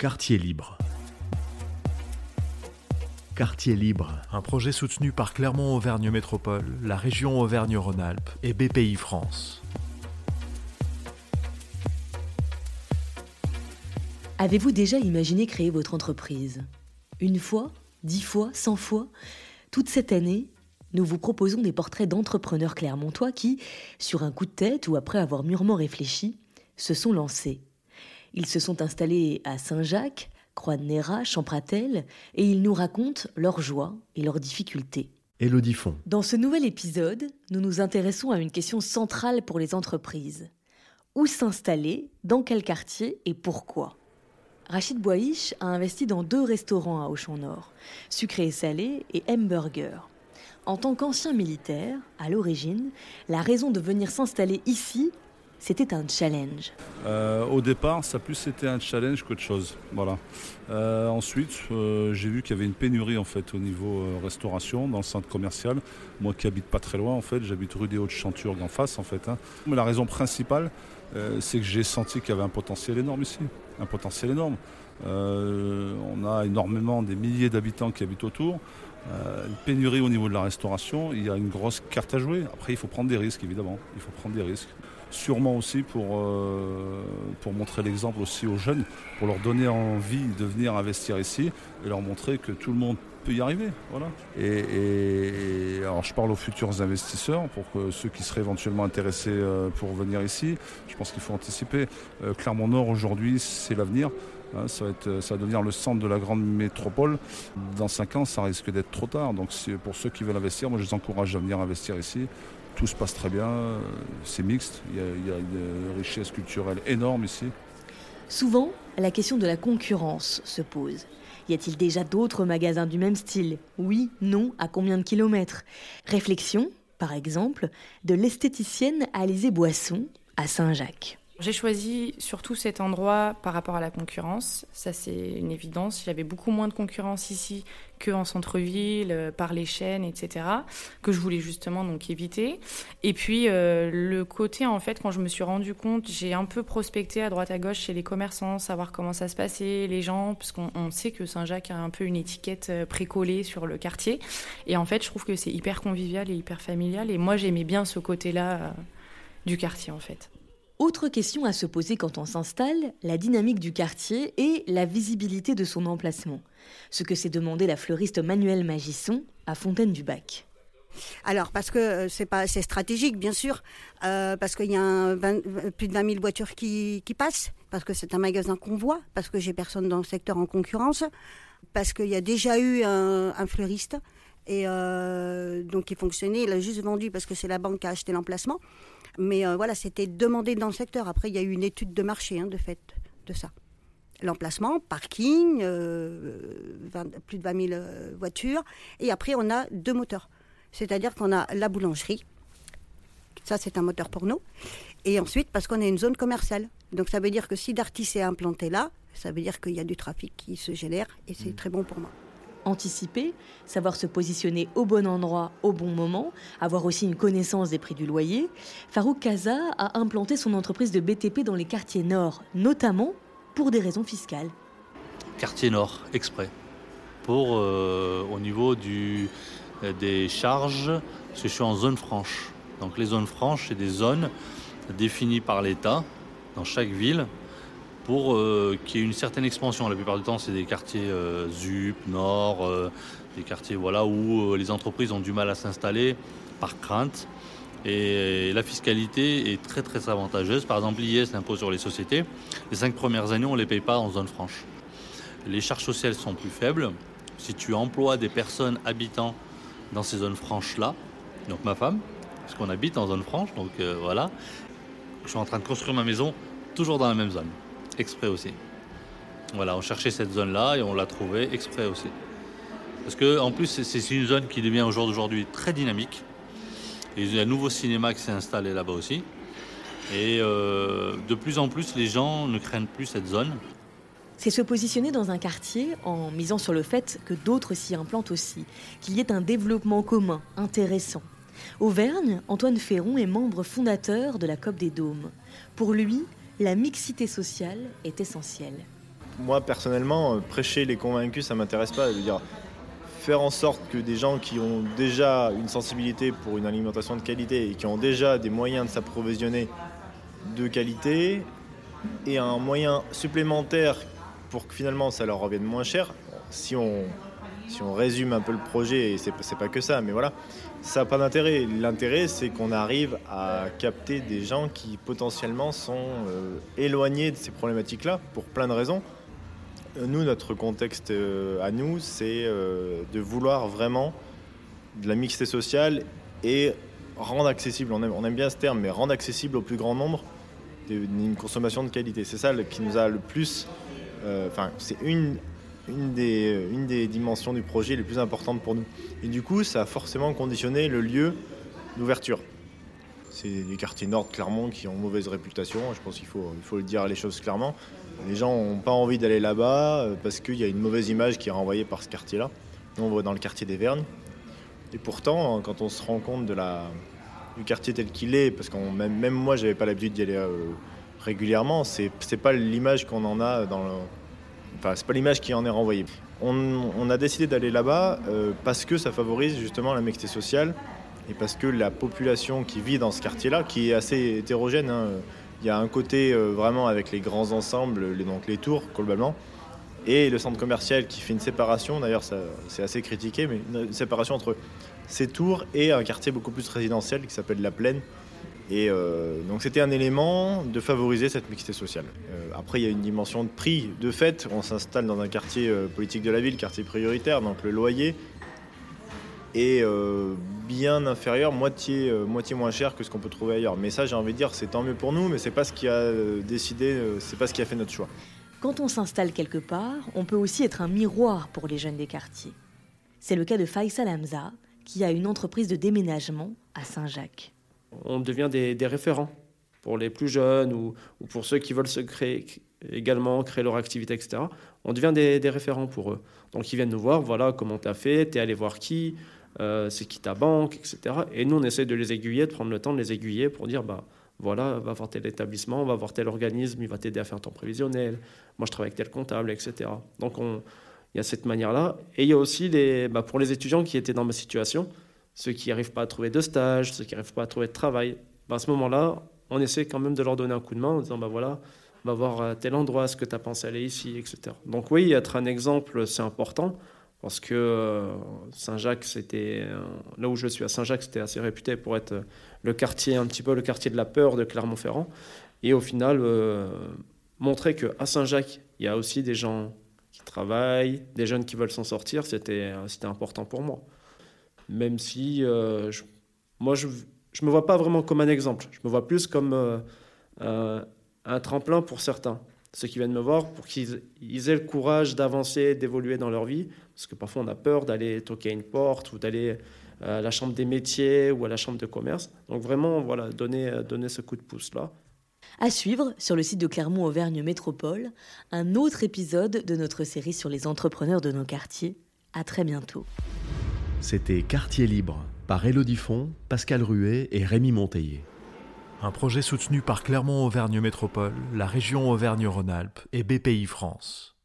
Quartier libre. Quartier libre, un projet soutenu par Clermont-Auvergne Métropole, la région Auvergne-Rhône-Alpes et BPI France. Avez-vous déjà imaginé créer votre entreprise? Une fois Dix fois Cent fois? Toute cette année, nous vous proposons des portraits d'entrepreneurs clermontois qui, sur un coup de tête ou après avoir mûrement réfléchi, se sont lancés. Ils se sont installés à Saint-Jacques, Croix-de-Néra, Champratel, et ils nous racontent leurs joies et leurs difficultés. Élodie Font. Dans ce nouvel épisode, nous nous intéressons à une question centrale pour les entreprises. Où s'installer, dans quel quartier et pourquoi? Rachid Boish a investi dans deux restaurants à Auchan-Nord, Sucré et Salé et Hamburger. En tant qu'ancien militaire, à l'origine, la raison de venir s'installer ici c'était un challenge. Euh, au départ, ça a plus été un challenge qu'autre chose. Voilà. Euh, ensuite, euh, j'ai vu qu'il y avait une pénurie en fait au niveau restauration dans le centre commercial. Moi qui habite pas très loin en fait, j'habite rue des Hautes-Chanturgues en face en fait. Hein. Mais la raison principale, c'est que j'ai senti qu'il y avait un potentiel énorme ici, un potentiel énorme. on a énormément des milliers d'habitants qui habitent autour. une pénurie au niveau de la restauration, il y a une grosse carte à jouer. Après, il faut prendre des risques, évidemment. Il faut prendre des risques sûrement aussi pour, euh, pour montrer l'exemple aussi aux jeunes, pour leur donner envie de venir investir ici et leur montrer que tout le monde peut y arriver. Voilà. Et, alors je parle aux futurs investisseurs, pour que ceux qui seraient éventuellement intéressés euh, pour venir ici, je pense qu'il faut anticiper. Euh, Clermont-Nord aujourd'hui, c'est l'avenir. Hein, ça, va être, ça va devenir le centre de la grande métropole. Dans 5 ans, ça risque d'être trop tard. Donc pour ceux qui veulent investir, moi je les encourage à venir investir ici tout se passe très bien, c'est mixte, il y, a, une richesse culturelle énorme ici. Souvent, la question de la concurrence se pose. Y a-t-il déjà d'autres magasins du même style? Oui, non, à combien de kilomètres? Réflexion, par exemple, de l'esthéticienne Alizé Boisson à Saint-Jacques. J'ai choisi surtout cet endroit par rapport à la concurrence. Ça, c'est une évidence. Il y avait beaucoup moins de concurrence ici qu'en centre-ville, euh, par les chaînes, etc., que je voulais justement donc éviter. Et puis, euh, le côté, en fait, quand je me suis rendu compte, j'ai un peu prospecté à droite à gauche chez les commerçants, savoir comment ça se passait, les gens, parce qu'on sait que Saint-Jacques a un peu une étiquette euh, précollée sur le quartier. Et en fait, je trouve que c'est hyper convivial et hyper familial. Et moi, j'aimais bien ce côté-là du quartier, en fait. Autre question à se poser quand on s'installe, la dynamique du quartier et la visibilité de son emplacement. Ce que s'est demandé la fleuriste Manuelle Magisson à Fontaine du Bac. Alors parce que euh, c'est pas c'est stratégique bien sûr euh, parce qu'il y a plus de 20 000 voitures qui, passent parce que c'est un magasin qu'on voit parce que j'ai personne dans le secteur en concurrence parce qu'il y a déjà eu un, fleuriste et euh, donc il fonctionnait il a juste vendu parce que c'est la banque qui a acheté l'emplacement mais euh, voilà, c'était demandé dans le secteur. Après, il y a eu une étude de marché, hein, de fait, de ça. L'emplacement, parking, euh, plus de 20 000 euh, voitures. Et après, on a deux moteurs. C'est-à-dire qu'on a la boulangerie. Ça, c'est un moteur pour nous. Et ensuite, parce qu'on a une zone commerciale. Donc, ça veut dire que si Dartis est implanté là, ça veut dire qu'il y a du trafic qui se génère. Et c'est mmh. très bon pour moi anticiper, savoir se positionner au bon endroit au bon moment, avoir aussi une connaissance des prix du loyer, Farouk Kaza a implanté son entreprise de BTP dans les quartiers nord, notamment pour des raisons fiscales. Quartier nord, exprès. Pour euh, au niveau euh, des charges, parce que je suis en zone franche. Donc les zones franches, c'est des zones définies par l'État dans chaque ville pour euh, qu'il y ait une certaine expansion. La plupart du temps, c'est des quartiers euh, ZUP, Nord, euh, des quartiers voilà, où les entreprises ont du mal à s'installer par crainte. Et la fiscalité est très très avantageuse. Par exemple, l'IS, l'impôt sur les sociétés, les cinq premières années, on ne les paye pas en zone franche. Les charges sociales sont plus faibles. Si tu emploies des personnes habitant dans ces zones franches-là, donc ma femme, parce qu'on habite en zone franche, donc voilà, je suis en train de construire ma maison toujours dans la même zone exprès aussi. Voilà, on cherchait cette zone-là et on l'a trouvée exprès aussi. Parce que en plus, c'est une zone qui devient au jour d'aujourd'hui très dynamique. Il y a un nouveau cinéma qui s'est installé là-bas aussi. Et euh, de plus en plus, les gens ne craignent plus cette zone. C'est se positionner dans un quartier en misant sur le fait que d'autres s'y implantent aussi, qu'il y ait un développement commun, intéressant. Auvergne, Antoine Ferron est membre fondateur de la COP des Dômes. Pour lui, la mixité sociale est essentielle. moi personnellement, prêcher les convaincus, ça m'intéresse pas. Dire, faire en sorte que des gens qui ont déjà une sensibilité pour une alimentation de qualité et qui ont déjà des moyens de s'approvisionner de qualité et un moyen supplémentaire pour que finalement ça leur revienne moins cher, si on, si on résume un peu le projet, et c'est, pas que ça, mais voilà, ça n'a pas d'intérêt. L'intérêt, c'est qu'on arrive à capter des gens qui potentiellement sont euh, éloignés de ces problématiques-là pour plein de raisons. Nous, notre contexte euh, à nous, c'est euh, de vouloir vraiment de la mixité sociale et rendre accessible, on aime, on aime, bien ce terme, mais rendre accessible au plus grand nombre une consommation de qualité. C'est ça qui nous a le plus... Enfin, c'est une, une des, une des dimensions du projet les plus importantes pour nous. Et du coup, ça a forcément conditionné le lieu d'ouverture. C'est les quartiers nord Clermont qui ont mauvaise réputation, je pense qu'il faut, il faut le dire les choses clairement. Les gens n'ont pas envie d'aller là-bas euh, parce qu'il y a une mauvaise image qui est renvoyée par ce quartier-là. Nous, on va dans le quartier des Vergnes. Et pourtant, quand on se rend compte de la, du quartier tel qu'il est, parce que même, même moi, j'avais pas l'habitude d'y aller euh, régulièrement, c'est pas l'image qu'on en a dans le, Enfin, c'est pas l'image qui en est renvoyée. On, a décidé d'aller là-bas euh, parce que ça favorise justement la mixité sociale et parce que la population qui vit dans ce quartier-là, qui est assez hétérogène, hein, il y a un côté euh, vraiment avec les grands ensembles, les, donc les tours globalement, et le centre commercial qui fait une séparation, d'ailleurs c'est assez critiqué, mais une séparation entre ces tours et un quartier beaucoup plus résidentiel qui s'appelle La Plaine, et euh, donc c'était un élément de favoriser cette mixité sociale. Euh, après, il y a une dimension de prix. De fait, on s'installe dans un quartier euh, politique de la ville, quartier prioritaire, donc le loyer est bien inférieur, moitié, moins cher que ce qu'on peut trouver ailleurs. Mais ça, j'ai envie de dire, c'est tant mieux pour nous, mais c'est pas ce qui a décidé, c'est pas ce qui a fait notre choix. Quand on s'installe quelque part, on peut aussi être un miroir pour les jeunes des quartiers. C'est le cas de Faisal Hamza, qui a une entreprise de déménagement à Saint-Jacques on devient des, référents pour les plus jeunes ou, pour ceux qui veulent se créer également, créer leur activité, etc. On devient des, référents pour eux. Donc ils viennent nous voir, voilà comment tu as fait, tu es allé voir qui, euh, c'est qui ta banque, etc. Et nous, on essaie de les aiguiller, de prendre le temps de les aiguiller pour dire, bah voilà, va voir tel établissement, va voir tel organisme, il va t'aider à faire ton prévisionnel, moi je travaille avec tel comptable, etc. Donc on, il y a cette manière-là. Et il y a aussi, les, bah, pour les étudiants qui étaient dans ma situation, ceux qui n'arrivent pas à trouver de stage, ceux qui n'arrivent pas à trouver de travail, ben, à ce moment-là, on essaie quand même de leur donner un coup de main en disant, ben voilà, on va voir à tel endroit, est-ce que tu as pensé aller ici, etc. Donc oui, être un exemple, c'est important, parce que euh, Saint-Jacques, c'était, euh, là où je suis à Saint-Jacques, c'était assez réputé pour être euh, le quartier, un petit peu le quartier de la peur de Clermont-Ferrand. Et au final, montrer qu'à Saint-Jacques, il y a aussi des gens qui travaillent, des jeunes qui veulent s'en sortir, c'était important pour moi même si euh, moi, je ne me vois pas vraiment comme un exemple. Je me vois plus comme euh, un tremplin pour certains. Ceux qui viennent me voir, pour qu'ils aient le courage d'avancer, d'évoluer dans leur vie. Parce que parfois, on a peur d'aller toquer à une porte ou d'aller à la chambre des métiers ou à la chambre de commerce. Donc vraiment, voilà, donner, donner ce coup de pouce-là. À suivre, sur le site de Clermont-Auvergne Métropole, un autre épisode de notre série sur les entrepreneurs de nos quartiers. À très bientôt. C'était Quartier Libre par Élodie Font, Pascal Ruet et Rémi Monteillé. Un projet soutenu par Clermont-Auvergne Métropole, la région Auvergne-Rhône-Alpes et BPI France.